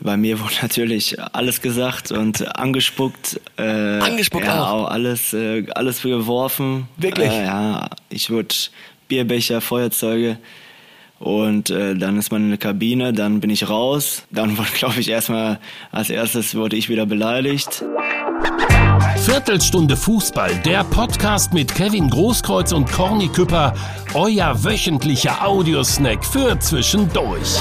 Bei mir wurde natürlich alles gesagt und angespuckt. Äh, Angespuckt ja, auch? alles, äh, alles geworfen. Wirklich? Äh, ja, ich wurde Bierbecher, Feuerzeuge. Und äh, dann ist man in der Kabine, dann bin ich raus. Dann wurde, glaube ich, erstmal als erstes wurde ich wieder beleidigt. Viertelstunde Fußball, der Podcast mit Kevin Großkreuz und Corny Küpper, euer wöchentlicher Audiosnack für zwischendurch.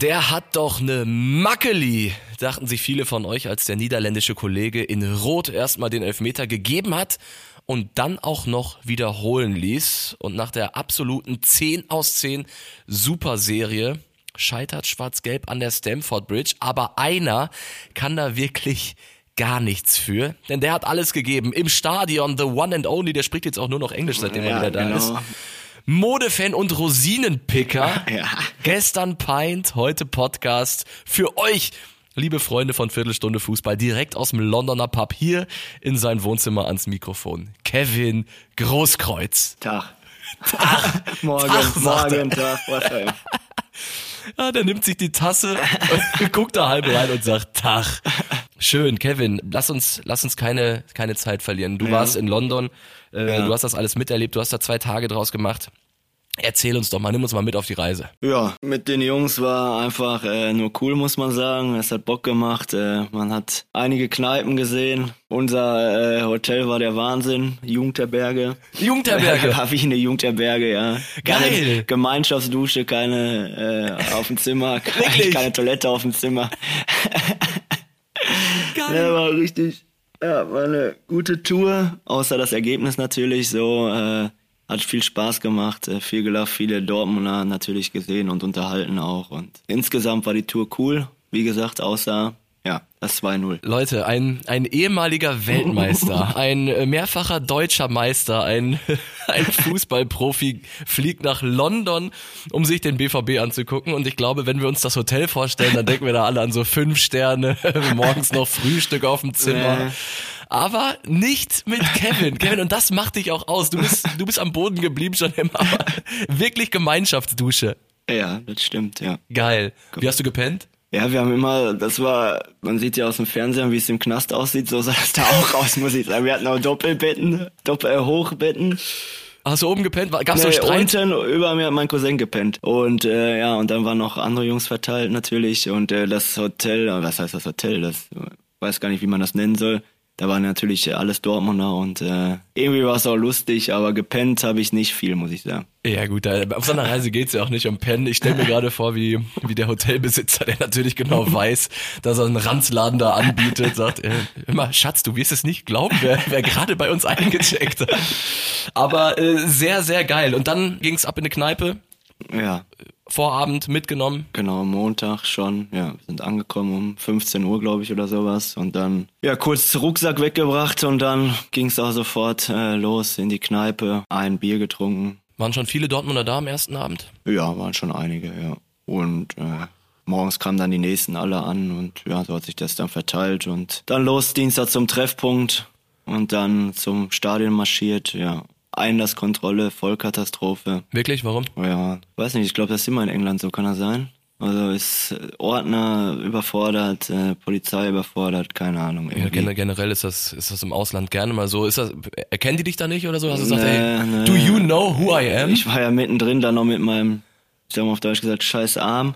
Der hat doch ne Mackeli, dachten sich viele von euch, als der niederländische Kollege in Rot erstmal den Elfmeter gegeben hat und dann auch noch wiederholen ließ. Und nach der absoluten 10 aus 10 Superserie scheitert Schwarz-Gelb an der Stamford Bridge. Aber einer kann da wirklich gar nichts für, denn der hat alles gegeben. Im Stadion, the one and only, der spricht jetzt auch nur noch Englisch, seitdem er Ja, wieder da genau. ist. Modefan und Rosinenpicker. Ja. Gestern Pint, heute Podcast. Für euch, liebe Freunde von Viertelstunde Fußball, direkt aus dem Londoner Pub hier in sein Wohnzimmer ans Mikrofon. Kevin Großkreuz. Tag. morgen, Tag, morgen, Tag, was auch immer. Ja, der nimmt sich die Tasse, guckt da halb rein und sagt Tag. Schön, Kevin, lass uns, lass uns keine, keine Zeit verlieren. Du Ja. warst in London, äh, Ja. du hast das alles miterlebt, du hast da zwei Tage draus gemacht. Erzähl uns doch mal, nimm uns mal mit auf die Reise. Ja, mit den Jungs war einfach äh, nur cool, muss man sagen. Es hat Bock gemacht. Äh, man hat einige Kneipen gesehen. Unser äh, Hotel war der Wahnsinn. Jugendherberge. Jugendherberge. war wie eine Jugendherberge, ja. Geil. Keine Gemeinschaftsdusche, keine äh, auf dem Zimmer, keine Toilette auf dem Zimmer. Geil. Ja, war richtig, ja, war eine gute Tour, außer das Ergebnis natürlich so, äh, hat viel Spaß gemacht, äh, viel gelacht, viele Dortmunder natürlich gesehen und unterhalten auch und insgesamt war die Tour cool, wie gesagt, außer, ja, das 2-0. Leute, ein, ein ehemaliger Weltmeister, ein äh, mehrfacher deutscher Meister, ein, ein Fußballprofi fliegt nach London, um sich den BVB anzugucken. Und ich glaube, wenn wir uns das Hotel vorstellen, dann denken wir da alle an so fünf Sterne, morgens noch Frühstück auf dem Zimmer. Aber nicht mit Kevin. Kevin, und das macht dich auch aus. Du bist, du bist am Boden geblieben schon immer. Wirklich Gemeinschaftsdusche. Ja, das stimmt, ja. Geil. Wie hast du gepennt? Ja, wir haben immer, das war, man sieht ja aus dem Fernsehen, wie es im Knast aussieht, so sah es da auch aus, muss ich sagen. Wir hatten auch Doppelbetten, Doppel äh, Hochbetten. Hast du oben gepennt? Gab's so Nee, Streit? unten über mir hat mein Cousin gepennt. Und äh, ja, und dann waren noch andere Jungs verteilt natürlich. Und äh, das Hotel, äh, was heißt das Hotel? Das weiß gar nicht, wie man das nennen soll. Da waren natürlich äh, alles Dortmunder und äh, irgendwie war es auch lustig, aber gepennt habe ich nicht viel, muss ich sagen. Ja gut, da, auf so einer Reise geht's ja auch nicht um Pennen. Ich stelle mir gerade vor, wie, wie der Hotelbesitzer, der natürlich genau weiß, dass er einen Ranzladen da anbietet, sagt, äh, immer, Schatz, du wirst es nicht glauben, wer, wer gerade bei uns eingecheckt hat. Aber äh, sehr, sehr geil. Und dann ging's ab in eine Kneipe, Ja, Vorabend mitgenommen. genau, Montag schon. Ja, wir sind angekommen um 15 Uhr, glaube ich, oder sowas. Und dann, ja, kurz Rucksack weggebracht und dann ging es auch sofort äh, los in die Kneipe, ein Bier getrunken. Waren schon viele Dortmunder da am ersten Abend? Ja, waren schon einige, ja. Und äh, morgens kamen dann die nächsten alle an und ja, so hat sich das dann verteilt und dann los Dienstag zum Treffpunkt und dann zum Stadion marschiert, ja. Einlasskontrolle, Vollkatastrophe. Wirklich, warum? Ja, weiß nicht, ich glaube, das ist immer in England so, kann das sein? Also ist äh, Ordner überfordert, äh, Polizei überfordert, keine Ahnung. Ja, irgendwie. generell ist das, ist das im Ausland gerne mal so. Ist das, erkennen die dich da nicht oder so? Hast du gesagt, Nee, ey, nee. do you know who I am? Ich war ja mittendrin dann noch mit meinem, ich sag mal auf Deutsch gesagt, scheiß Arm.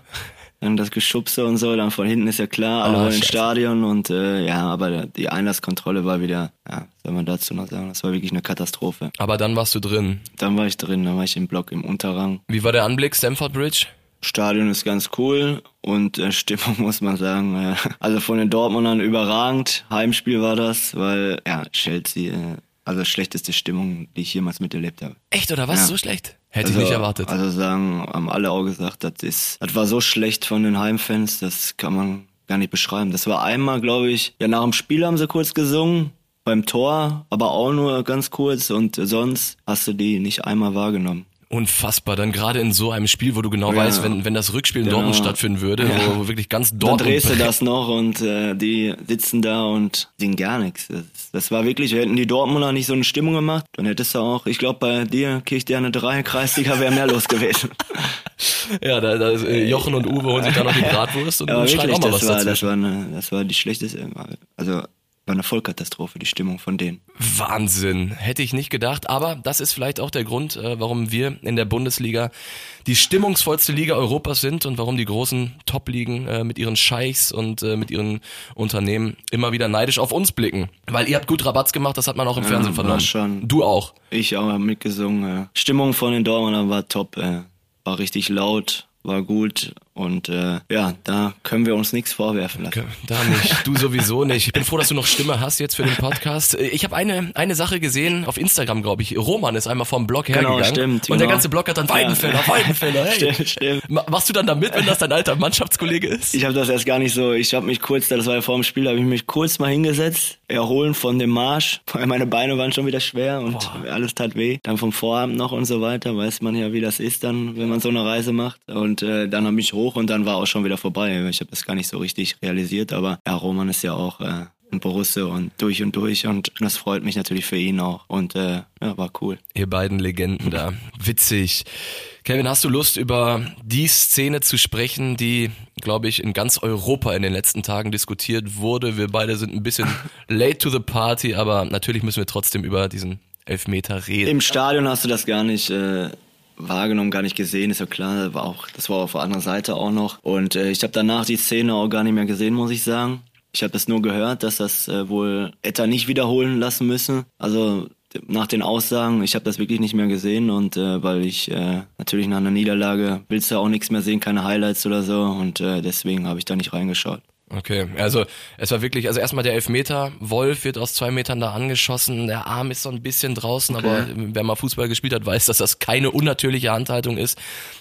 Dann das Geschubse und so, dann von hinten ist ja klar, alle Ah, wollen ins. Stadion und äh, ja, aber die Einlasskontrolle war wieder, ja, soll man dazu noch sagen, das war wirklich eine Katastrophe. Aber dann warst du drin. Dann war ich drin, dann war ich im Block im Unterrang. Wie war der Anblick, Stamford Bridge? Stadion ist ganz cool und äh, Stimmung muss man sagen, äh, also von den Dortmundern überragend. Heimspiel war das, weil ja, Chelsea, äh, also schlechteste Stimmung, die ich jemals miterlebt habe. Echt, oder was? Ja. So schlecht? Hätte also, ich nicht erwartet. Also sagen, haben alle auch gesagt, das ist, das war so schlecht von den Heimfans, das kann man gar nicht beschreiben. Das war einmal, glaube ich, ja nach dem Spiel haben sie kurz gesungen, beim Tor, aber auch nur ganz kurz und sonst hast du die nicht einmal wahrgenommen. Unfassbar. Dann gerade in so einem Spiel, wo du genau Ja. weißt, wenn, wenn das Rückspiel in Genau. Dortmund stattfinden würde, Ja. wo, wirklich ganz Dann Dortmund drehst du das noch und äh, die sitzen da und singen gar nichts. Das, das war wirklich, hätten die Dortmunder nicht so eine Stimmung gemacht, dann hättest du auch, ich glaube bei dir, Kirchsterne 3, Kreisliga wäre mehr los gewesen. Ja, da, da äh, Jochen und Uwe holen sich da noch die Bratwurst und schreien wirklich, auch mal das was war, das dazwischen. war, eine, das war die schlechteste, also war eine Vollkatastrophe, die Stimmung von denen. Wahnsinn. Hätte ich nicht gedacht. Aber das ist vielleicht auch der Grund, äh, warum wir in der Bundesliga die stimmungsvollste Liga Europas sind und warum die großen Top-Ligen äh, mit ihren Scheichs und äh, mit ihren Unternehmen immer wieder neidisch auf uns blicken. Weil ihr habt gut Rabatz gemacht, das hat man auch im Fernsehen war vernommen. schon. Du auch. Ich auch mitgesungen. Stimmung von den Dortmundern war top, war richtig laut, war gut und äh, ja, da können wir uns nichts vorwerfen lassen. Da nicht, du sowieso nicht. Ich bin froh, dass du noch Stimme hast jetzt für den Podcast. Ich habe eine, eine Sache gesehen auf Instagram, glaube ich. Roman ist einmal vom Blog Genau, hergegangen. stimmt, Und der genau. ganze Blog hat dann Weidenfeller, Ja. Weidenfeller, hey. Stimmt, stimmt. Ma- Machst du dann da mit, wenn das dein alter Mannschaftskollege ist? Ich habe das erst gar nicht so, ich habe mich kurz, das war ja vor dem Spiel, habe ich mich kurz mal hingesetzt, erholen von dem Marsch, weil meine Beine waren schon wieder schwer und alles tat weh. Dann vom Vorabend noch und so weiter, weiß man ja, wie das ist dann, wenn man so eine Reise macht. Und äh, dann habe ich hoch und dann war auch schon wieder vorbei. Ich habe das gar nicht so richtig realisiert, aber ja, Roman ist ja auch äh, ein Borusse und durch und durch und das freut mich natürlich für ihn auch. Und äh, ja, war cool. Ihr beiden Legenden da. Witzig. Kevin, hast du Lust, über die Szene zu sprechen, die, glaube ich, in ganz Europa in den letzten Tagen diskutiert wurde? Wir beide sind ein bisschen late to the party, aber natürlich müssen wir trotzdem über diesen Elfmeter reden. Im Stadion hast du das gar nicht äh, wahrgenommen, gar nicht gesehen, ist ja klar. Das war, auch, das war auf der anderen Seite auch noch. Und äh, ich habe danach die Szene auch gar nicht mehr gesehen, muss ich sagen. Ich habe das nur gehört, dass das äh, wohl Etta nicht wiederholen lassen müsse. Also nach den Aussagen, ich habe das wirklich nicht mehr gesehen und äh, weil ich äh, natürlich nach einer Niederlage willst du auch nichts mehr sehen, keine Highlights oder so und äh, deswegen habe ich da nicht reingeschaut. Okay, also es war wirklich, also erstmal der Elfmeter, Wolf wird aus zwei Metern da angeschossen, der Arm ist so ein bisschen draußen, aber wer mal Fußball gespielt hat, weiß, dass das keine unnatürliche Handhaltung ist.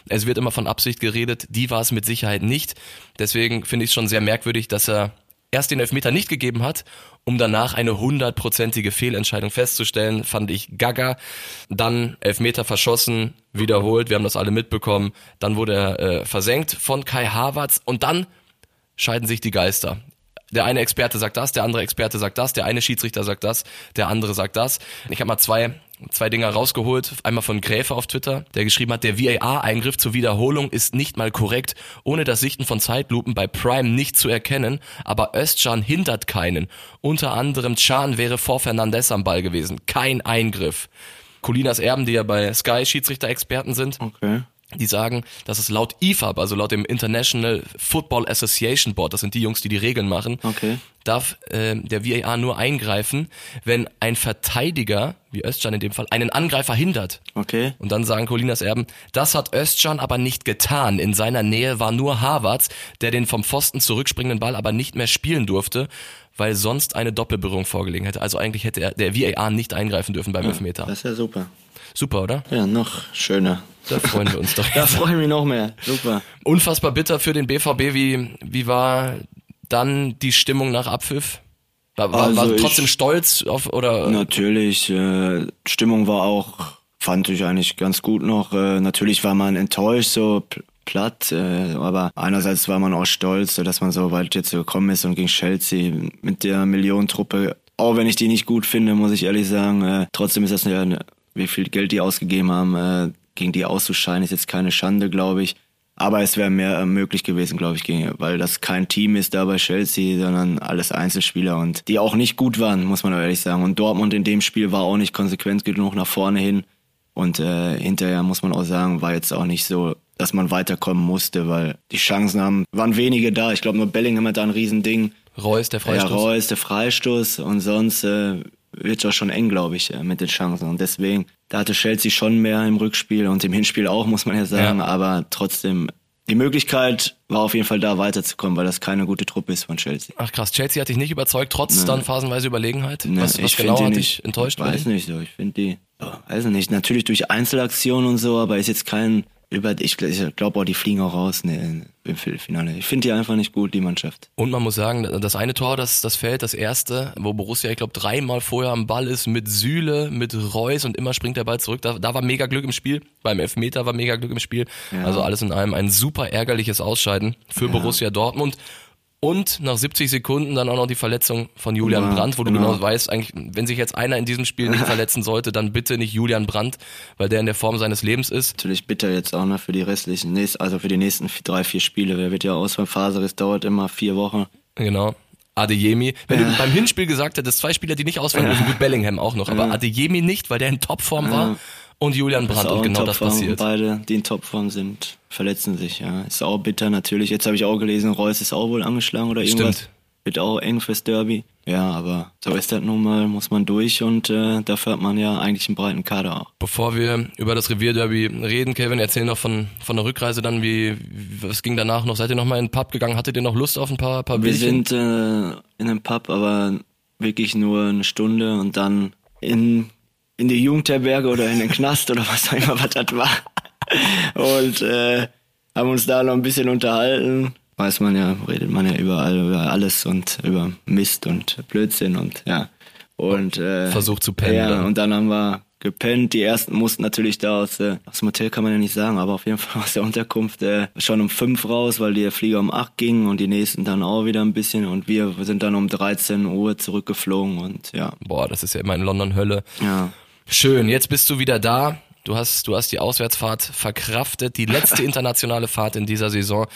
Es wird immer von Absicht geredet, die war es mit Sicherheit nicht. Deswegen finde ich es schon sehr merkwürdig, dass er erst den Elfmeter nicht gegeben hat, um danach eine hundertprozentige Fehlentscheidung festzustellen, fand ich gaga. Dann Elfmeter verschossen, wiederholt, wir haben das alle mitbekommen. Dann wurde er äh, versenkt von Kai Havertz und dann scheiden sich die Geister. Der eine Experte sagt das, der andere Experte sagt das, der eine Schiedsrichter sagt das, der andere sagt das. Ich habe mal zwei, zwei Dinger rausgeholt. Einmal von Gräfe auf Twitter, der geschrieben hat, der VAR-Eingriff zur Wiederholung ist nicht mal korrekt, ohne das Sichten von Zeitlupen bei Prime nicht zu erkennen, aber Özcan hindert keinen. Unter anderem Can wäre vor Fernandes am Ball gewesen. Kein Eingriff. Colinas Erben, die ja bei Sky Schiedsrichter-Experten sind, Okay. Die sagen, dass es laut IFAB, also laut dem International Football Association Board, das sind die Jungs, die die Regeln machen, Okay. darf äh, der VAR nur eingreifen, wenn ein Verteidiger, wie Özcan in dem Fall, einen Angreifer hindert. Okay. Und dann sagen Colinas Erben, das hat Özcan aber nicht getan. In seiner Nähe war nur Havertz, der den vom Pfosten zurückspringenden Ball aber nicht mehr spielen durfte, weil sonst eine Doppelberührung vorgelegen hätte. Also eigentlich hätte er, der VAR nicht eingreifen dürfen beim Elfmeter. Das ist ja super. Super, oder? Ja, noch schöner. Da freuen wir uns doch. Da freue ich mich noch mehr. Super. Unfassbar bitter für den BVB. Wie, wie war dann die Stimmung nach Abpfiff? War, war, Also war ich- trotzdem stolz auf oder Natürlich, äh, Stimmung war auch, fand ich eigentlich ganz gut noch. Äh, natürlich war man enttäuscht, so pl- platt, äh, aber einerseits war man auch stolz, dass man so weit jetzt gekommen ist und gegen Chelsea mit der Millionentruppe, auch wenn ich die nicht gut finde, muss ich ehrlich sagen, äh, trotzdem ist das ja, eine- wie viel Geld die ausgegeben haben, äh, gegen die auszuscheiden, ist jetzt keine Schande, glaube ich. Aber es wäre mehr äh, möglich gewesen, glaube ich, gegen, weil das kein Team ist da bei Chelsea, sondern alles Einzelspieler und die auch nicht gut waren, muss man ehrlich sagen. Und Dortmund in dem Spiel war auch nicht konsequent genug nach vorne hin. Und äh, hinterher muss man auch sagen, war jetzt auch nicht so, dass man weiterkommen musste, weil die Chancen haben, waren wenige da. Ich glaube nur Bellingham hat da ein Riesending. Reus, der Ja, Freistoß? Reus, der Freistoß und sonst äh, wird auch schon eng, glaube ich, äh, mit den Chancen. Und deswegen, da hatte Chelsea schon mehr im Rückspiel und im Hinspiel auch, muss man ja sagen. Ja. Aber trotzdem, die Möglichkeit war auf jeden Fall da, weiterzukommen, weil das keine gute Truppe ist von Chelsea. Ach krass, Chelsea hat dich nicht überzeugt, trotz dann phasenweise Überlegenheit? Ne, was was ich genau hat dich enttäuscht? Weiß bei denen? nicht so. Ich finde die, oh, weiß nicht, natürlich durch Einzelaktionen und so, aber ist jetzt kein über, ich, ich glaube auch, die fliegen auch raus ne, im Viertelfinale. Ich finde die einfach nicht gut, die Mannschaft. Und man muss sagen, das eine Tor, das, das fällt, das erste, wo Borussia, ich glaube, dreimal vorher am Ball ist, mit Sühle, mit Reus und immer springt der Ball zurück. Da, da war mega Glück im Spiel. Beim Elfmeter war mega Glück im Spiel. Ja. Also alles in allem ein super ärgerliches Ausscheiden für ja. Borussia Dortmund. Und nach 70 Sekunden dann auch noch die Verletzung von Julian ja, Brandt, wo du genau. genau weißt, eigentlich, wenn sich jetzt einer in diesem Spiel nicht verletzen sollte, dann bitte nicht Julian Brandt, weil der in der Form seines Lebens ist. Natürlich bitter jetzt auch noch für die restlichen, also für die nächsten drei, vier Spiele. Der wird ja aus beim Faseris, dauert immer vier Wochen. Genau. Adeyemi. Wenn ja. du beim Hinspiel gesagt hättest, zwei Spieler, die nicht ausfallen müssen, gut Bellingham auch noch, aber ja. Adeyemi nicht, weil der in Topform war und Julian Brandt und genau das passiert. Beide, die in Topform sind, verletzen sich, ja. Ist auch bitter natürlich. Jetzt habe ich auch gelesen, Reus ist auch wohl angeschlagen oder irgendwas. Stimmt. Wird auch eng fürs Derby. Ja, aber so ist das nun mal, muss man durch und äh, dafür hat man ja eigentlich einen breiten Kader auch. Bevor wir über das Revierderby reden, Kevin, erzähl noch von, von der Rückreise dann, wie, was ging danach noch? Seid ihr noch mal in den Pub gegangen? Hattet ihr noch Lust auf ein paar, paar Wir sind äh, in den Pub, aber wirklich nur eine Stunde und dann in in die Jugendherberge oder in den Knast oder was auch immer, was das war. Und äh, haben uns da noch ein bisschen unterhalten. Weiß man ja, redet man ja überall über alles und über Mist und Blödsinn und ja. Und äh, versucht zu pennen. Ja, und dann haben wir gepennt. Die ersten mussten natürlich da aus, äh, aus dem Hotel kann man ja nicht sagen, aber auf jeden Fall aus der Unterkunft äh, schon um fünf raus, weil der Flieger um acht ging und die nächsten dann auch wieder ein bisschen und wir sind dann um 13 Uhr zurückgeflogen und ja. Boah, das ist ja immer in London Hölle. Ja. Schön, jetzt bist du wieder da. Du hast, du hast die Auswärtsfahrt verkraftet, die letzte internationale Fahrt in dieser Saison.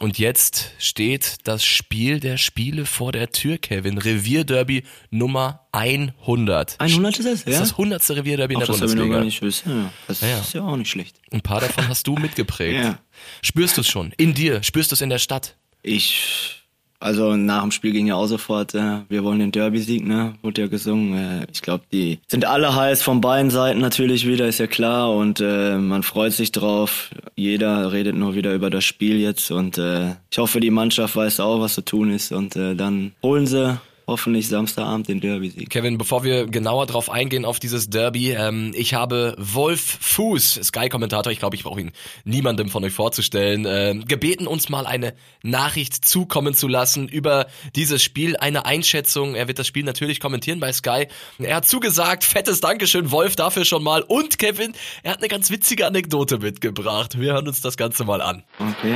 Und jetzt steht das Spiel der Spiele vor der Tür, Kevin. Revierderby Nummer 100. 100 ist es, ja? Das ist das 100. Revierderby in der das Bundesliga. Das ich noch gar nicht wissen. Ja, das ja, ja. ist ja auch nicht schlecht. Ein paar davon hast du mitgeprägt. ja. Spürst du es schon? In dir? Spürst du es in der Stadt? Ich also nach dem Spiel ging ja auch sofort, äh, wir wollen den Derby-Sieg, ne? Wurde ja gesungen. Äh, ich glaube, die sind alle heiß von beiden Seiten natürlich wieder, ist ja klar. Und äh, man freut sich drauf. Jeder redet nur wieder über das Spiel jetzt. Und äh, ich hoffe, die Mannschaft weiß auch, was zu tun ist. Und äh, dann holen sie hoffentlich Samstagabend den Derby-Sieg. Kevin, bevor wir genauer drauf eingehen auf dieses Derby, ähm, ich habe Wolf Fuß, Sky-Kommentator, ich glaube, ich brauche ihn niemandem von euch vorzustellen, äh, gebeten, uns mal eine Nachricht zukommen zu lassen über dieses Spiel, eine Einschätzung. Er wird das Spiel natürlich kommentieren bei Sky. Er hat zugesagt, fettes Dankeschön, Wolf, dafür schon mal. Und Kevin, er hat eine ganz witzige Anekdote mitgebracht. Wir hören uns das Ganze mal an. Okay.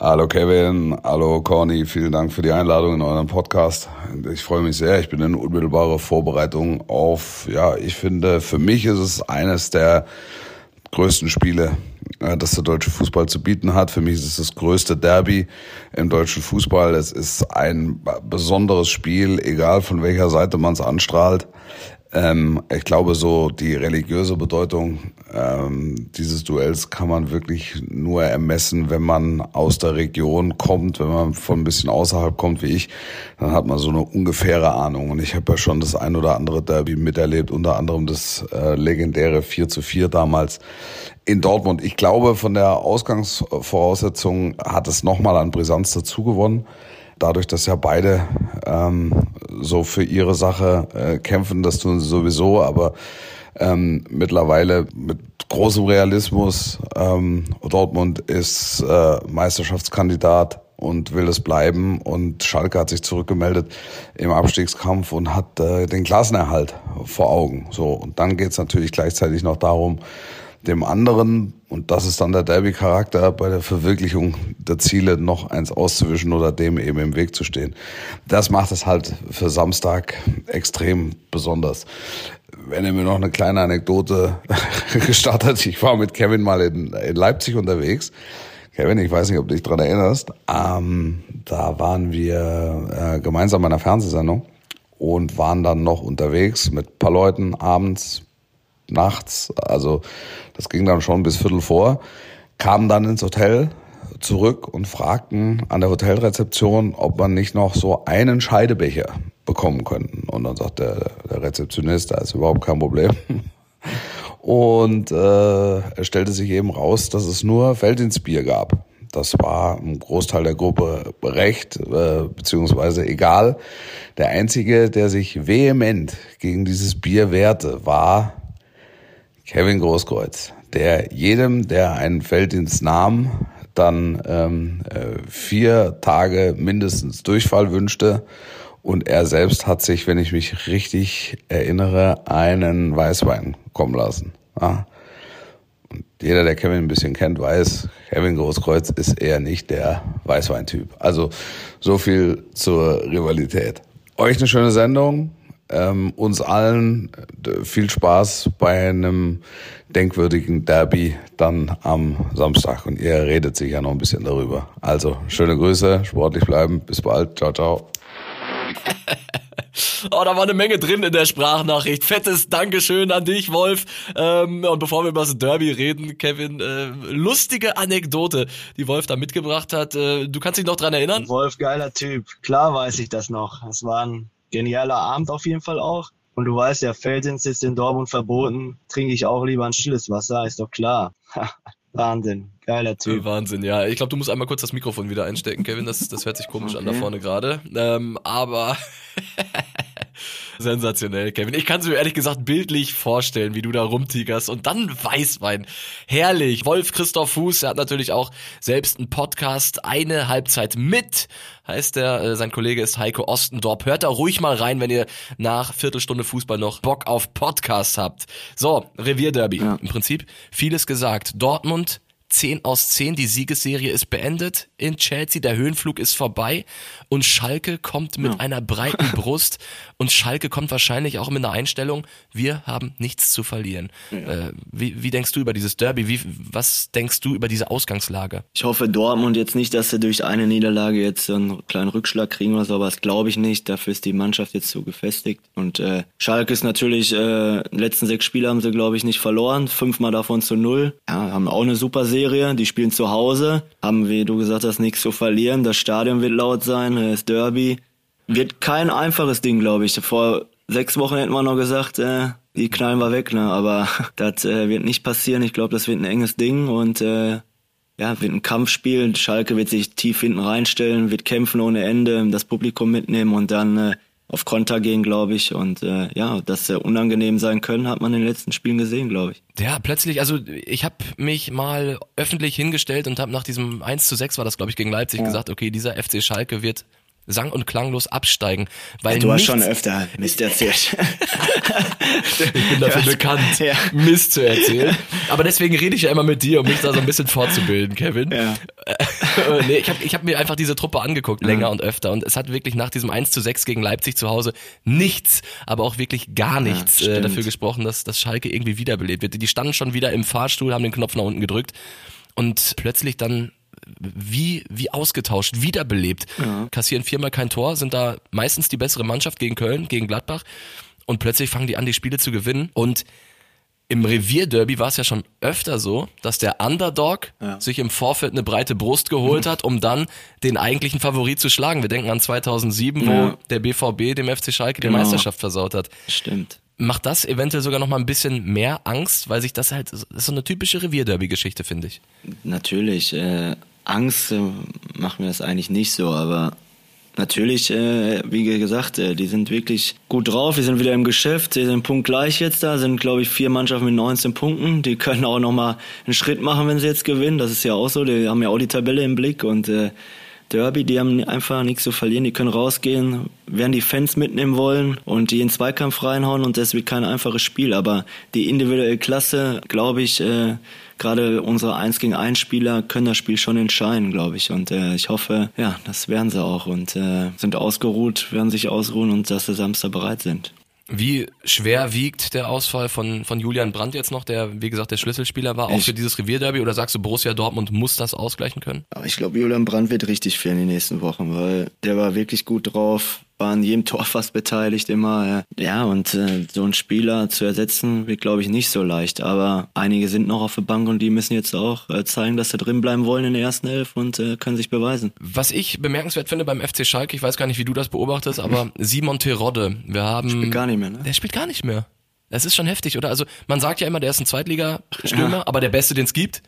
Hallo Kevin, hallo Corny, vielen Dank für die Einladung in euren Podcast. Ich freue mich sehr, ich bin in unmittelbarer Vorbereitung auf, ja, ich finde, für mich ist es eines der größten Spiele, äh, das der deutsche Fußball zu bieten hat. Für mich ist es das größte Derby im deutschen Fußball. Es ist ein besonderes Spiel, egal von welcher Seite man es anstrahlt. Ähm, ich glaube, so die religiöse Bedeutung ähm, dieses Duells kann man wirklich nur ermessen, wenn man aus der Region kommt, wenn man von ein bisschen außerhalb kommt wie ich, dann hat man so eine ungefähre Ahnung. Und ich habe ja schon das ein oder andere Derby miterlebt, unter anderem das äh, legendäre 4 zu 4 damals in Dortmund. Ich glaube, von der Ausgangsvoraussetzung hat es nochmal an Brisanz dazu gewonnen dadurch, dass ja beide ähm, so für ihre Sache äh, kämpfen, das tun sie sowieso, aber ähm, mittlerweile mit großem Realismus, ähm, Dortmund ist äh, Meisterschaftskandidat und will es bleiben und Schalke hat sich zurückgemeldet im Abstiegskampf und hat äh, den Klassenerhalt vor Augen. So und dann geht's natürlich gleichzeitig noch darum, dem anderen, und das ist dann der Derby-Charakter, bei der Verwirklichung der Ziele noch eins auszuwischen oder dem eben im Weg zu stehen. Das macht es halt für Samstag extrem besonders. Wenn ihr mir noch eine kleine Anekdote gestartet, ich war mit Kevin mal in, in Leipzig unterwegs. Kevin, ich weiß nicht, ob du dich dran erinnerst. Ähm, da waren wir äh, gemeinsam bei einer Fernsehsendung und waren dann noch unterwegs mit paar Leuten abends nachts, also das ging dann schon bis Viertel vor, kamen dann ins Hotel zurück und fragten an der Hotelrezeption, ob man nicht noch so einen Scheidebecher bekommen könnten. Und dann sagt der, der Rezeptionist, da ist überhaupt kein Problem. Und äh, es stellte sich eben raus, dass es nur Feldinsbier gab. Das war im Großteil der Gruppe recht, äh, beziehungsweise egal. Der Einzige, der sich vehement gegen dieses Bier wehrte, war Kevin Großkreuz, der jedem, der einen Felddienst nahm, dann ähm, äh, vier Tage mindestens Durchfall wünschte. Und er selbst hat sich, wenn ich mich richtig erinnere, einen Weißwein kommen lassen. Ja. Und jeder, der Kevin ein bisschen kennt, weiß, Kevin Großkreuz ist eher nicht der Weißweintyp. Also so viel zur Rivalität. Euch eine schöne Sendung. Ähm, uns allen äh, viel Spaß bei einem denkwürdigen Derby dann am Samstag. Und ihr redet sicher noch ein bisschen darüber. Also schöne Grüße, sportlich bleiben. Bis bald. Ciao, ciao. Oh, da war eine Menge drin in der Sprachnachricht. Fettes Dankeschön an dich, Wolf. Ähm, und bevor wir über das Derby reden, Kevin, äh, lustige Anekdote, die Wolf da mitgebracht hat. Äh, du kannst dich noch dran erinnern? Wolf, geiler Typ. Klar weiß ich das noch. Es war ein genialer Abend auf jeden Fall auch. Und du weißt ja, Feldins ist in Dortmund verboten. Trinke ich auch lieber ein stilles Wasser, ist doch klar. Wahnsinn, geiler Typ. Wahnsinn, ja. Ich glaube, du musst einmal kurz das Mikrofon wieder einstecken, Kevin. Das, das hört sich komisch okay. an da vorne gerade. Ähm, aber Sensationell, Kevin. Ich kann es mir ehrlich gesagt bildlich vorstellen, wie du da rumtigerst und dann Weißwein. Herrlich. Wolf Christoph Fuß, er hat natürlich auch selbst einen Podcast, eine Halbzeit mit, heißt er. Äh, sein Kollege ist Heiko Ostendorp. Hört da ruhig mal rein, wenn ihr nach Viertelstunde Fußball noch Bock auf Podcast habt. So, Revierderby. Ja. Im Prinzip vieles gesagt. Dortmund 10 aus 10, die Siegesserie ist beendet in Chelsea, der Höhenflug ist vorbei und Schalke kommt mit ja. einer breiten Brust und Schalke kommt wahrscheinlich auch mit einer Einstellung, wir haben nichts zu verlieren. Ja. Äh, wie, wie denkst du über dieses Derby? Wie, was denkst du über diese Ausgangslage? Ich hoffe Dortmund jetzt nicht, dass sie durch eine Niederlage jetzt einen kleinen Rückschlag kriegen oder so, aber das glaube ich nicht. Dafür ist die Mannschaft jetzt so gefestigt. Und äh, Schalke ist natürlich, äh, letzten sechs Spiele haben sie, glaube ich, nicht verloren. Fünfmal davon zu null. Ja, haben auch eine super Serie Serie, die spielen zu Hause, haben, wie du gesagt hast, nichts zu verlieren. Das Stadion wird laut sein, das Derby. Wird kein einfaches Ding, glaube ich. Vor sechs Wochen hätten wir noch gesagt, äh, die knallen wir weg, ne? Aber das äh, wird nicht passieren. Ich glaube, das wird ein enges Ding und äh, ja, wird ein Kampfspiel. Schalke wird sich tief hinten reinstellen, wird kämpfen ohne Ende, das Publikum mitnehmen und dann äh, auf Konter gehen, glaube ich. Und äh, ja, dass sie unangenehm sein können, hat man in den letzten Spielen gesehen, glaube ich. Ja, plötzlich, also ich habe mich mal öffentlich hingestellt und habe nach diesem 1 zu 6 war das, glaube ich, gegen Leipzig ja. gesagt, okay, dieser FC Schalke wird sang- und klanglos absteigen. Weil du hast schon öfter Mist erzählt. ich bin dafür bekannt, ja. Mist zu erzählen. Aber deswegen rede ich ja immer mit dir, um mich da so ein bisschen fortzubilden, Kevin. Ja. nee, ich habe ich hab mir einfach diese Truppe angeguckt, länger mhm. und öfter. Und es hat wirklich nach diesem 1 zu 6 gegen Leipzig zu Hause nichts, aber auch wirklich gar nichts ja, äh, dafür gesprochen, dass, dass Schalke irgendwie wiederbelebt wird. Die standen schon wieder im Fahrstuhl, haben den Knopf nach unten gedrückt und plötzlich dann wie, wie ausgetauscht, wiederbelebt. Ja. Kassieren viermal kein Tor, sind da meistens die bessere Mannschaft gegen Köln, gegen Gladbach. Und plötzlich fangen die an, die Spiele zu gewinnen. Und im Revierderby war es ja schon öfter so, dass der Underdog ja. sich im Vorfeld eine breite Brust geholt hat, um dann den eigentlichen Favorit zu schlagen. Wir denken an 2007, ja. wo der BVB dem FC Schalke genau. die Meisterschaft versaut hat. Stimmt. Macht das eventuell sogar noch mal ein bisschen mehr Angst, weil sich das halt, das ist so eine typische Revierderby-Geschichte, finde ich. Natürlich. Äh, Angst äh, macht mir das eigentlich nicht so, aber natürlich, äh, wie gesagt, äh, die sind wirklich gut drauf. Wir sind wieder im Geschäft, sie sind punktgleich jetzt da, sind glaube ich vier Mannschaften mit 19 Punkten. Die können auch noch mal einen Schritt machen, wenn sie jetzt gewinnen. Das ist ja auch so. Die haben ja auch die Tabelle im Blick und äh, Derby, die haben einfach nichts zu verlieren, die können rausgehen, werden die Fans mitnehmen wollen und die in Zweikampf reinhauen und das wird kein einfaches Spiel. Aber die individuelle Klasse, glaube ich, äh, gerade unsere 1 gegen 1 Spieler können das Spiel schon entscheiden, glaube ich. Und äh, ich hoffe, ja, das werden sie auch und äh, sind ausgeruht, werden sich ausruhen und dass sie Samstag bereit sind. Wie schwer wiegt der Ausfall von, von Julian Brandt jetzt noch, der, wie gesagt, der Schlüsselspieler war, auch ich, für dieses Revierderby? Oder sagst du, Borussia Dortmund muss das ausgleichen können? Ich glaube, Julian Brandt wird richtig fehlen die nächsten Wochen, weil der war wirklich gut drauf war an jedem Tor fast beteiligt immer. Ja, und äh, so einen Spieler zu ersetzen, wird, glaube ich, nicht so leicht. Aber einige sind noch auf der Bank und die müssen jetzt auch äh, zeigen, dass sie drin bleiben wollen in der ersten Elf und äh, können sich beweisen. Was ich bemerkenswert finde beim FC Schalke, ich weiß gar nicht, wie du das beobachtest, aber Simon Terodde, wir haben... Spielt gar nicht mehr, ne? Der spielt gar nicht mehr. Das ist schon heftig, oder? Also man sagt ja immer, der ist ein Zweitliga-Stürmer, ja. aber der Beste, den es gibt.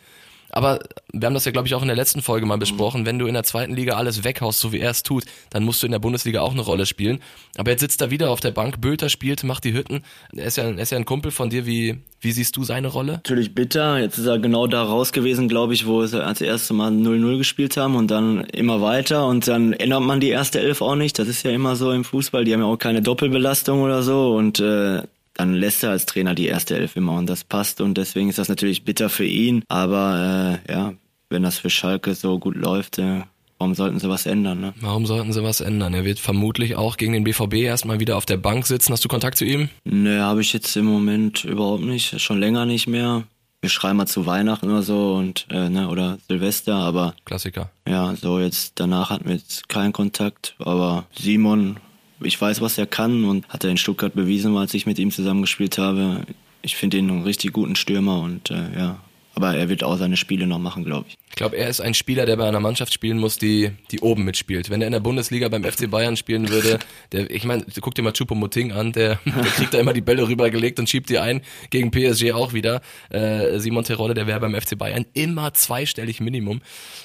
Aber wir haben das ja, glaube ich, auch in der letzten Folge mal besprochen. Wenn du in der zweiten Liga alles weghaust, so wie er es tut, dann musst du in der Bundesliga auch eine Rolle spielen. Aber jetzt sitzt er wieder auf der Bank, Bülter spielt, macht die Hütten. Er ist ja, er ist ja ein Kumpel von dir. Wie, wie siehst du seine Rolle? Natürlich bitter. Jetzt ist er genau da raus gewesen, glaube ich, wo sie als erstes Mal 0-0 gespielt haben und dann immer weiter und dann ändert man die erste Elf auch nicht. Das ist ja immer so im Fußball. Die haben ja auch keine Doppelbelastung oder so und äh, dann lässt er als Trainer die erste Elf immer und das passt und deswegen ist das natürlich bitter für ihn. Aber äh, ja, wenn das für Schalke so gut läuft, äh, warum sollten sie was ändern? Ne? Warum sollten sie was ändern? Er wird vermutlich auch gegen den BVB erstmal wieder auf der Bank sitzen. Hast du Kontakt zu ihm? Nö, habe ich jetzt im Moment überhaupt nicht, schon länger nicht mehr. Wir schreiben mal zu Weihnachten oder so und äh, ne, oder Silvester, aber Klassiker. ja, so jetzt danach hatten wir jetzt keinen Kontakt, aber Simon ich weiß, was er kann und hat er in Stuttgart bewiesen, als ich mit ihm zusammengespielt habe. Ich finde ihn einen richtig guten Stürmer und äh, ja, aber er wird auch seine Spiele noch machen, glaube ich. Ich glaube, er ist ein Spieler, der bei einer Mannschaft spielen muss, die, die oben mitspielt. Wenn er in der Bundesliga beim FC Bayern spielen würde, der, ich meine, guck dir mal Choupo-Moting an, der, der kriegt da immer die Bälle rübergelegt und schiebt die ein, gegen PSG auch wieder. Äh, Simon Terodde, der wäre beim FC Bayern immer zweistellig Minimum.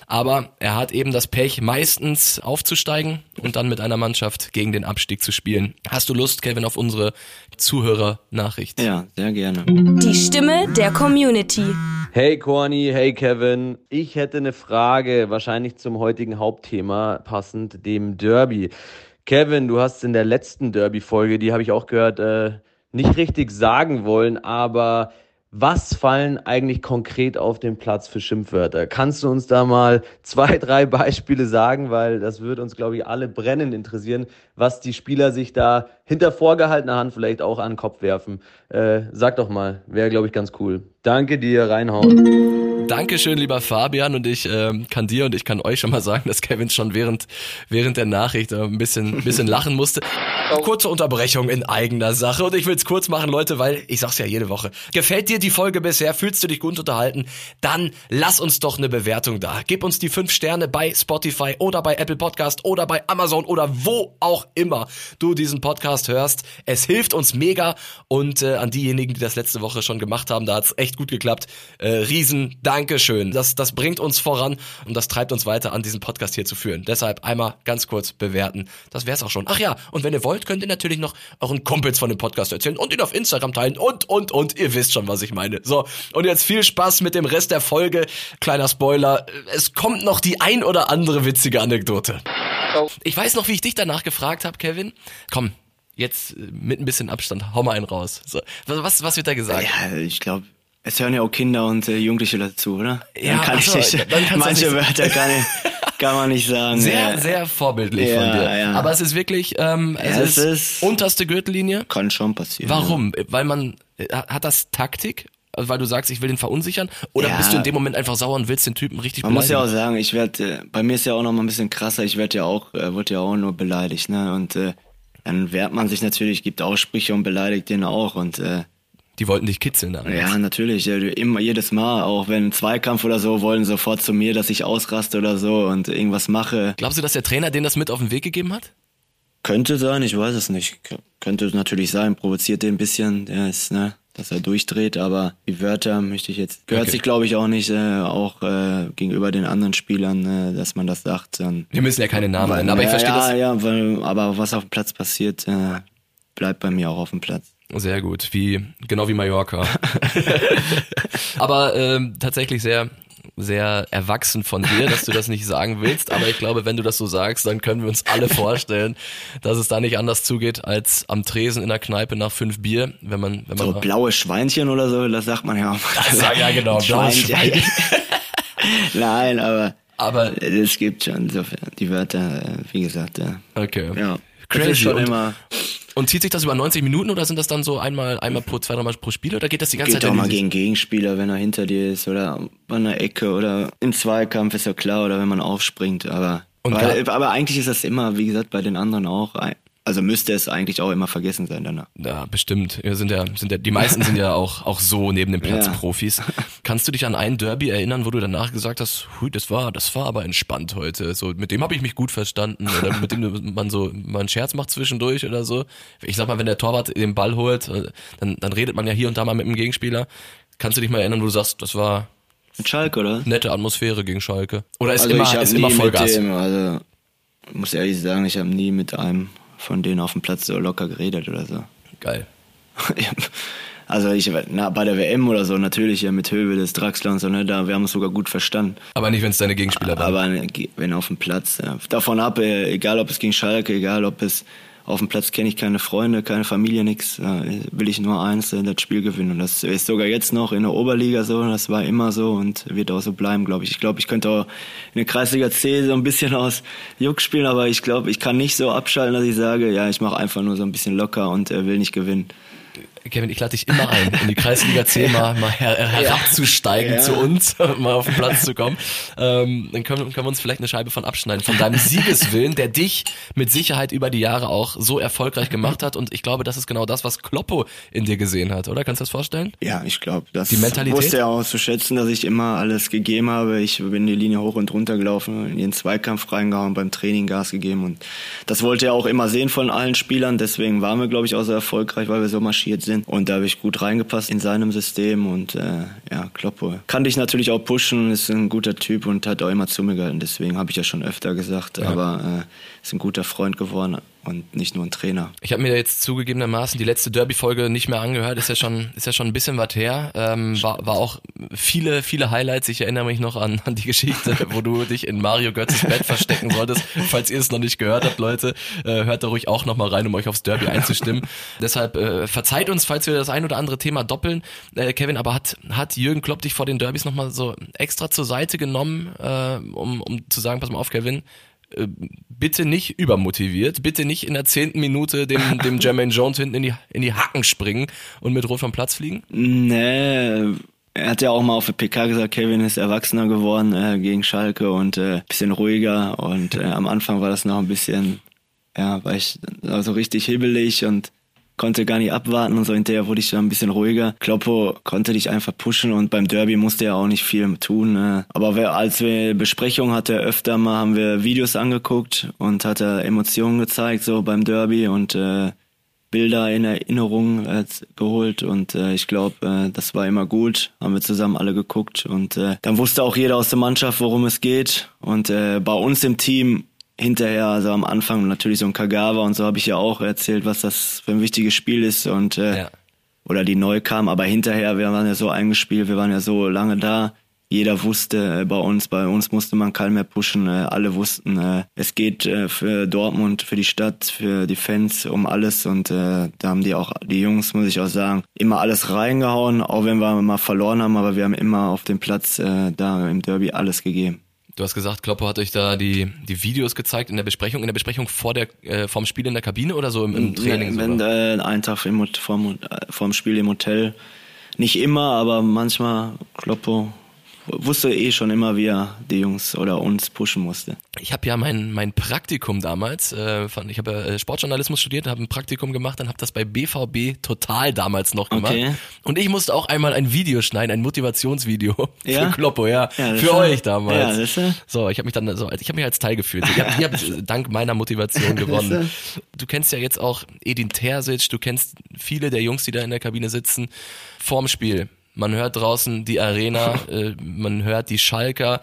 Aber er hat eben das Pech, meistens aufzusteigen und dann mit einer Mannschaft gegen den Abstieg zu spielen. Hast du Lust, Kevin, auf unsere Zuhörer-Nachricht? Ja, sehr gerne. Die Stimme der Community. Hey Corny, hey Kevin. Ich hätte eine Frage, wahrscheinlich zum heutigen Hauptthema passend, dem Derby. Kevin, du hast in der letzten Derby-Folge, die habe ich auch gehört, äh, nicht richtig sagen wollen, aber was fallen eigentlich konkret auf dem Platz für Schimpfwörter? Kannst du uns da mal zwei, drei Beispiele sagen, weil das würde uns, glaube ich, alle brennend interessieren, was die Spieler sich da hinter vorgehaltener Hand vielleicht auch an den Kopf werfen. Äh, sag doch mal, wäre, glaube ich, ganz cool. Danke dir, reinhauen. Dankeschön, lieber Fabian. Und ich ähm, kann dir und ich kann euch schon mal sagen, dass Kevin schon während, während der Nachricht äh, ein bisschen, ein bisschen lachen musste. Kurze Unterbrechung in eigener Sache. Und ich will es kurz machen, Leute, weil ich sag's ja jede Woche. Gefällt dir die Folge bisher? Fühlst du dich gut unterhalten? Dann lass uns doch eine Bewertung da. Gib uns die fünf Sterne bei Spotify oder bei Apple Podcast oder bei Amazon oder wo auch immer du diesen Podcast hörst. Es hilft uns mega. Und äh, an diejenigen, die das letzte Woche schon gemacht haben, da hat's echt gut geklappt. Äh, riesen Dankeschön. Das, das bringt uns voran und das treibt uns weiter an, diesen Podcast hier zu führen. Deshalb einmal ganz kurz bewerten. Das wär's auch schon. Ach ja, und wenn ihr wollt, könnt ihr natürlich noch euren Kumpels von dem Podcast erzählen und ihn auf Instagram teilen und, und, und. Ihr wisst schon, was ich meine. So, und jetzt viel Spaß mit dem Rest der Folge. Kleiner Spoiler. Es kommt noch die ein oder andere witzige Anekdote. Ich weiß noch, wie ich dich danach gefragt habe, Kevin. Komm, jetzt äh, mit ein bisschen Abstand, hau mal einen raus. So, was, was wird da gesagt? Ja, ich glaube, es hören ja auch Kinder und äh, Jugendliche dazu, oder? Ja, dann kann ach so, ich nicht, dann manche nicht- Wörter kann, ich, kann man nicht sagen. Sehr, ja. sehr vorbildlich Ja, von dir. ja. Aber es ist wirklich, ähm, es, Ja, ist, es ist- unterste Gürtellinie. Kann schon passieren. Warum? Weil man, äh, hat das Taktik? Weil du sagst, ich will den verunsichern? Oder Ja. bist du in dem Moment einfach sauer und willst den Typen richtig Man muss ja auch beleidigen? sagen, ich werde, äh, bei mir ist ja auch noch mal ein bisschen krasser, ich werde ja auch, äh, wurde ja auch nur beleidigt, ne? Und äh, dann wehrt man sich natürlich, gibt Aussprüche und beleidigt den auch. Und äh, Die wollten dich kitzeln dann. ja, natürlich, immer jedes Mal, auch wenn ein Zweikampf oder so, wollen sofort zu mir, dass ich ausraste oder so und irgendwas mache. Glaubst du, dass der Trainer denen das mit auf den Weg gegeben hat? Könnte sein, ich weiß es nicht. Könnte natürlich sein, provoziert den ein bisschen, der ist, ne, dass er durchdreht, aber die Wörter möchte ich jetzt, gehört Okay. sich glaube ich auch nicht, äh, auch äh, gegenüber den anderen Spielern, äh, dass man das sagt. Dann, Wir müssen ja keine Namen nennen, aber ich verstehe ja, das. Ja, weil, aber was auf dem Platz passiert, äh, bleibt bei mir auch auf dem Platz. Sehr gut, wie genau wie Mallorca. aber ähm, tatsächlich sehr sehr erwachsen von dir, dass du das nicht sagen willst, aber ich glaube, wenn du das so sagst, dann können wir uns alle vorstellen, dass es da nicht anders zugeht als am Tresen in der Kneipe nach fünf Bier, wenn man wenn man So blaue Schweinchen oder so, das sagt man ja auch. Das ja, genau, blaues Schwein. Nein, aber aber es gibt schon insofern die Wörter, äh, wie gesagt, ja. okay. ja. Crazy. Schon immer, und zieht sich das über 90 Minuten oder sind das dann so einmal einmal pro zwei, dreimal pro Spiel oder geht das die ganze geht Zeit auch mal gegen Gegenspieler, wenn er hinter dir ist oder an einer Ecke oder im Zweikampf ist ja klar oder wenn man aufspringt, aber Und weil, aber eigentlich ist das immer, wie gesagt, bei den anderen auch, also müsste es eigentlich auch immer vergessen sein danach. Ja, bestimmt. Wir sind ja, sind ja, die meisten sind ja auch, auch so neben dem Platz Ja. Profis. Kannst du dich an ein Derby erinnern, wo du danach gesagt hast, hui, das war, das war aber entspannt heute. So, mit dem habe ich mich gut verstanden. Oder mit dem man so mal einen Scherz macht zwischendurch oder so. Ich sag mal, wenn der Torwart den Ball holt, äh, dann, dann redet man ja hier und da mal mit dem Gegenspieler. Kannst du dich mal erinnern, wo du sagst, das war, Mit Schalke, oder? Nette Atmosphäre gegen Schalke. Oder ist also immer, ist immer Vollgas? dem, also muss ehrlich sagen, ich habe nie mit einem von denen auf dem Platz so locker geredet oder so. Geil. also ich na, bei der WM oder so natürlich ja mit Höwedes, Draxler und so, ne, da wir haben uns sogar gut verstanden. Aber nicht, wenn es deine Gegenspieler waren. Aber ne, wenn auf dem Platz, ja. davon ab, äh, egal ob es gegen Schalke, egal ob es auf dem Platz kenne ich keine Freunde, keine Familie, nix. Will ich nur eins, äh, das Spiel gewinnen. Und das ist sogar jetzt noch in der Oberliga so. Das war immer so und wird auch so bleiben, glaube ich. Ich glaube, ich könnte auch in der Kreisliga C so ein bisschen aus Juck spielen, aber ich glaube, ich kann nicht so abschalten, dass ich sage, ja, ich mache einfach nur so ein bisschen locker und äh, will nicht gewinnen. Kevin, ich lade dich immer ein, in die Kreisliga C mal, mal her, herabzusteigen ja. zu uns, mal auf den Platz zu kommen. Ähm, dann können, können wir uns vielleicht eine Scheibe von abschneiden, von deinem Siegeswillen, der dich mit Sicherheit über die Jahre auch so erfolgreich gemacht hat. Und ich glaube, das ist genau das, was Kloppo in dir gesehen hat, oder? Kannst du das vorstellen? Ja, ich glaube, das die Mentalität? wusste er auch zu schätzen, dass ich immer alles gegeben habe. Ich bin die Linie hoch und runter gelaufen, in den Zweikampf reingehauen, beim Training Gas gegeben. Und das wollte er auch immer sehen von allen Spielern. Deswegen waren wir, glaube ich, auch so erfolgreich, weil wir so marschiert sind. Und da habe ich gut reingepasst in seinem System und äh, ja, Kloppo kann dich natürlich auch pushen, ist ein guter Typ und hat auch immer zu mir gehalten. Deswegen habe ich ja schon öfter gesagt, ja. aber äh, ist ein guter Freund geworden und nicht nur ein Trainer. Ich habe mir jetzt zugegebenermaßen die letzte Derby-Folge nicht mehr angehört, ist ja schon, ist ja schon ein bisschen was her. Ähm, war, war auch viele, viele Highlights. Ich erinnere mich noch an, an die Geschichte, wo du dich in Mario Götzes Bett verstecken solltest. Falls ihr es noch nicht gehört habt, Leute, äh, hört da ruhig auch nochmal rein, um euch aufs Derby einzustimmen. Deshalb äh, verzeiht uns, falls wir das ein oder andere Thema doppeln. Äh, Kevin, aber hat, hat Jürgen Klopp dich vor den Derbys nochmal so extra zur Seite genommen, äh, um, um zu sagen, pass mal auf, Kevin, bitte nicht übermotiviert, bitte nicht in der zehnten Minute dem, dem Jermaine Jones hinten in die, in die Hacken springen und mit Rot vom Platz fliegen? Nee, er hat ja auch mal auf der PK gesagt, Kevin ist erwachsener geworden äh, gegen Schalke und äh, bisschen ruhiger und äh, am Anfang war das noch ein bisschen, ja, war ich also richtig hibbelig und konnte gar nicht abwarten und so hinterher wurde ich dann ein bisschen ruhiger. Kloppo konnte dich einfach pushen und beim Derby musste er auch nicht viel tun. Ne? Aber wer, als wir Besprechungen hatte, öfter mal haben wir Videos angeguckt und hat er Emotionen gezeigt so beim Derby und äh, Bilder in Erinnerung äh, geholt und äh, ich glaube, äh, das war immer gut. Haben wir zusammen alle geguckt und äh, dann wusste auch jeder aus der Mannschaft, worum es geht. Und äh, bei uns im Team hinterher, also am Anfang natürlich so ein Kagawa und so habe ich ja auch erzählt, was das für ein wichtiges Spiel ist und äh, ja. oder die neu kam, aber hinterher, wir waren ja so eingespielt, wir waren ja so lange da. Jeder wusste äh, bei uns, bei uns musste man keinen mehr pushen. Äh, alle wussten, äh, es geht äh, für Dortmund, für die Stadt, für die Fans um alles und äh, da haben die auch, die Jungs, muss ich auch sagen, immer alles reingehauen, auch wenn wir mal verloren haben, aber wir haben immer auf dem Platz äh, da im Derby alles gegeben. Du hast gesagt, Kloppo hat euch da die, die Videos gezeigt in der Besprechung, in der Besprechung vor der, äh, vorm Spiel in der Kabine oder so im, im Training? Wenn, wenn äh, einen Tag im, vorm, äh, vorm Spiel im Hotel. Nicht immer, aber manchmal Kloppo wusste eh schon immer, wie er die Jungs oder uns pushen musste. Ich habe ja mein, mein Praktikum damals, äh, ich habe ja äh, Sportjournalismus studiert, habe ein Praktikum gemacht, dann habe das bei BVB total damals noch gemacht. Okay. Und ich musste auch einmal ein Video schneiden, ein Motivationsvideo ja? für Kloppo, ja, ja für euch damals. Ja, das ist so, ich habe mich dann so, ich habe mich als Teil gefühlt. Ich habe hab dank meiner Motivation gewonnen. Du kennst ja jetzt auch Edin Terzic, du kennst viele der Jungs, die da in der Kabine sitzen. Vorm Spiel man hört draußen die Arena, äh, man hört die Schalker.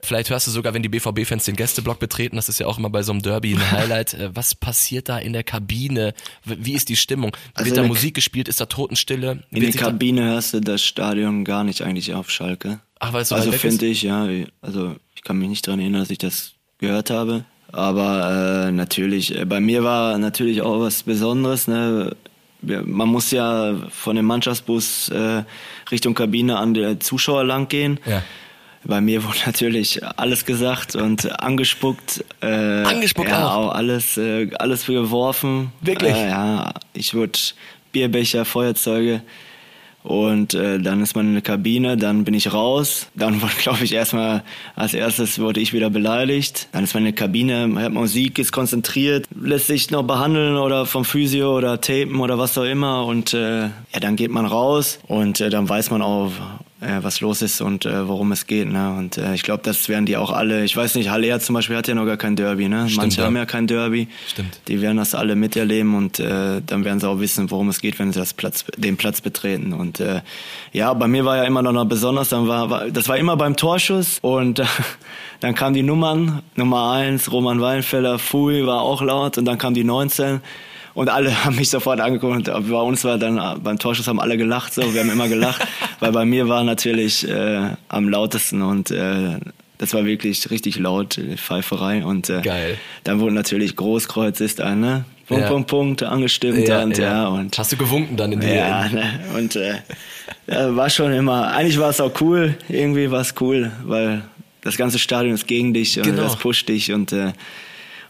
Vielleicht hörst du sogar, wenn die BVB-Fans den Gästeblock betreten, das ist ja auch immer bei so einem Derby ein Highlight. Äh, was passiert da in der Kabine? Wie ist die Stimmung? Also Wird da Musik gespielt? Ist da Totenstille? In der Kabine hörst du das Stadion gar nicht eigentlich auf Schalke. Ach, weil es so Also finde ich, ja. Also ich kann mich nicht daran erinnern, dass ich das gehört habe. Aber äh, natürlich, äh, bei mir war natürlich auch was Besonderes. Ne? Man muss ja von dem Mannschaftsbus äh, Richtung Kabine an der Zuschauer lang gehen. Ja. Bei mir wurde natürlich alles gesagt und angespuckt. Äh, angespuckt ja, auch. alles, äh, alles geworfen. Wirklich? Äh, ja, ich wurde Bierbecher, Feuerzeuge und äh, dann ist man in der Kabine, dann bin ich raus. Dann wurde, glaube ich, erstmal als erstes wurde ich wieder beleidigt. Dann ist man in der Kabine, hört Musik, ist konzentriert, lässt sich noch behandeln oder vom Physio oder tapen oder was auch immer. Und äh, ja, dann geht man raus und äh, dann weiß man auch, äh, was los ist und äh, worum es geht. Ne? Und äh, ich glaube, das werden die auch alle. Ich weiß nicht, Halle zum Beispiel hat ja noch gar kein Derby. Ne? Stimmt, Manche ja. haben ja kein Derby. Stimmt. Die werden das alle miterleben und äh, dann werden sie auch wissen, worum es geht, wenn sie das Platz, den Platz betreten. Und äh, ja, bei mir war ja immer noch, noch besonders. Dann war, war das war immer beim Torschuss und äh, dann kamen die Nummern. Nummer eins, Roman Weinfeller, Fui war auch laut und dann kam die 19. Und alle haben mich sofort angeguckt. Und bei uns war dann beim Torschuss haben alle gelacht. So, wir haben immer gelacht, weil bei mir war natürlich äh, am lautesten und äh, das war wirklich richtig laut, die Pfeiferei. Und äh, Geil. dann wurde natürlich Großkreuz ist ein, ne? Punkt, Ja. Punkt, Punkt, angestimmt und ja, und Hast du gewunken dann in die ja, ne? und äh, ja, war schon immer, eigentlich war es auch cool, irgendwie war es cool, weil das ganze Stadion ist gegen dich und Genau. das pusht dich und äh,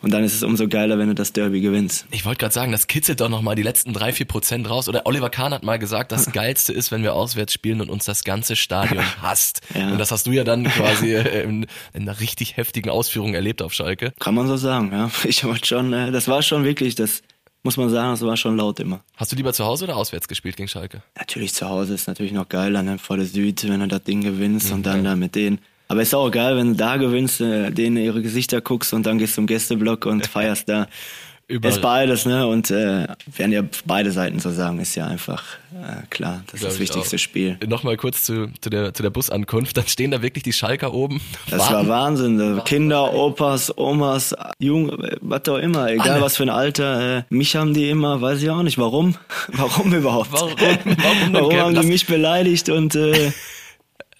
und dann ist es umso geiler, wenn du das Derby gewinnst. Ich wollte gerade sagen, das kitzelt doch nochmal die letzten drei, vier Prozent raus. Oder Oliver Kahn hat mal gesagt, das Geilste ist, wenn wir auswärts spielen und uns das ganze Stadion hasst. Ja. Und das hast du ja dann quasi äh, in, in einer richtig heftigen Ausführung erlebt auf Schalke. Kann man so sagen, ja. Ich war schon, äh, das war schon wirklich, das muss man sagen, das war schon laut immer. Hast du lieber zu Hause oder auswärts gespielt gegen Schalke? Natürlich zu Hause ist natürlich noch geiler, ne? vor der Süd, wenn du das Ding gewinnst und Mhm. dann da mit denen. Aber ist auch geil, wenn du da gewinnst, äh, denen ihre Gesichter guckst und dann gehst zum Gästeblock und feierst da. Überall. Ist beides, ne? Und äh, werden ja beide Seiten so sagen, ist ja einfach äh, klar, das ist Glaub das ich wichtigste auch. Spiel. Nochmal kurz zu, zu, der, zu der Busankunft. Dann stehen da wirklich die Schalker oben. Das warten. war Wahnsinn. äh, Kinder, Opas, Omas, Jung, äh, was auch immer, egal Alle. was für ein Alter. Äh, mich haben die immer, weiß ich auch nicht, warum? Warum überhaupt? Warum? Warum Warum haben die mich beleidigt und äh,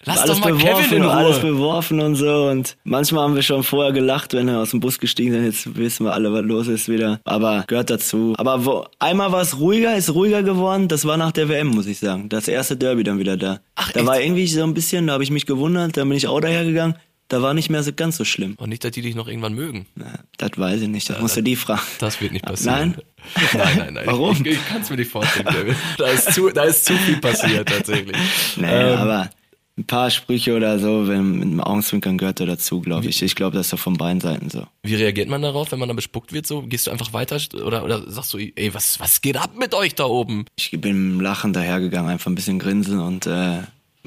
Lass alles doch mal beworfen, Kevin in Ruhe. alles beworfen und so. Und manchmal haben wir schon vorher gelacht, wenn wir aus dem Bus gestiegen sind. Jetzt wissen wir alle, was los ist wieder. Aber gehört dazu. Aber wo, einmal war es ruhiger, ist ruhiger geworden. Das war nach der WM, muss ich sagen. Das erste Derby dann wieder da. Ach, da echt? war irgendwie so ein bisschen, da habe ich mich gewundert. Da bin ich auch dahergegangen. Da war nicht mehr so ganz so schlimm. Und nicht, dass die dich noch irgendwann mögen. Na, das weiß ich nicht. Das musst du die fragen. Das wird nicht passieren. Nein? Nein, nein, nein. Warum? Ich, ich kann es mir nicht vorstellen, Kevin. Da ist zu, da ist zu viel passiert tatsächlich. Nee, Ähm, aber ein paar Sprüche oder so, wenn mit dem Augenzwinkern gehört da dazu, glaube ich. Ich glaube, das ist so von beiden Seiten so. Wie reagiert man darauf, wenn man dann bespuckt wird? So gehst du einfach weiter oder oder sagst du, ey, was was geht ab mit euch da oben? Ich bin im Lachen dahergegangen, einfach ein bisschen grinsen und äh,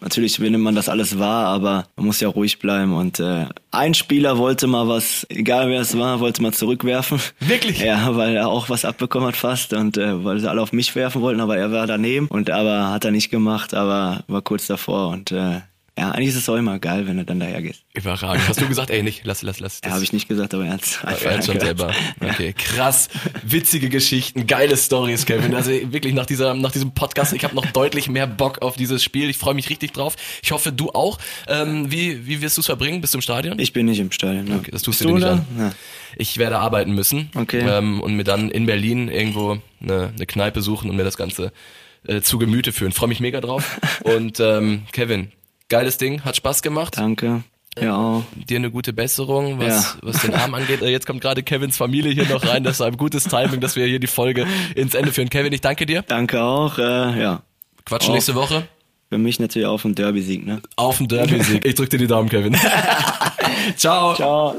natürlich nimmt man das alles wahr, aber man muss ja ruhig bleiben und äh, ein Spieler wollte mal was, egal wer es war, wollte mal zurückwerfen. Wirklich? Ja, weil er auch was abbekommen hat fast und äh, weil sie alle auf mich werfen wollten, aber er war daneben und aber hat er nicht gemacht, aber war kurz davor und äh, ja, eigentlich ist es auch immer geil, wenn du dann daher gehst. Überragend. Hast du gesagt, ey, nicht, lass, lass, lass. Ja, habe ich nicht gesagt, aber er einfach hat schon selber. Okay, krass. Witzige Geschichten, geile Stories, Kevin. Also wirklich nach dieser, nach diesem Podcast, ich habe noch deutlich mehr Bock auf dieses Spiel. Ich freue mich richtig drauf. Ich hoffe, du auch. Ähm, wie, wie wirst du es verbringen? Bist du im Stadion? Ich bin nicht im Stadion. Ne? Okay, das tust Bist du dir nicht da? an. Ja. Ich werde arbeiten müssen. Okay. Ähm, und mir dann in Berlin irgendwo eine, eine Kneipe suchen und mir das Ganze äh, zu Gemüte führen. Freue mich mega drauf. und ähm, Kevin, geiles Ding, hat Spaß gemacht. Danke. Ja, auch. Dir eine gute Besserung, was, Ja. was den Arm angeht. Äh, Jetzt kommt gerade Kevins Familie hier noch rein. Das ist ein gutes Timing, dass wir hier die Folge ins Ende führen. Kevin, ich danke dir. Danke auch. Äh, ja. Quatschen Auf. nächste Woche. Für mich natürlich auf den Derby-Sieg, ne? Auf den Derby-Sieg. Ich drück dir die Daumen, Kevin. Ciao. Ciao.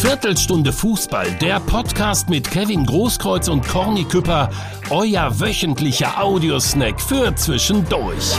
Viertelstunde Fußball, der Podcast mit Kevin Großkreuz und Corny Küpper, euer wöchentlicher Audiosnack für zwischendurch.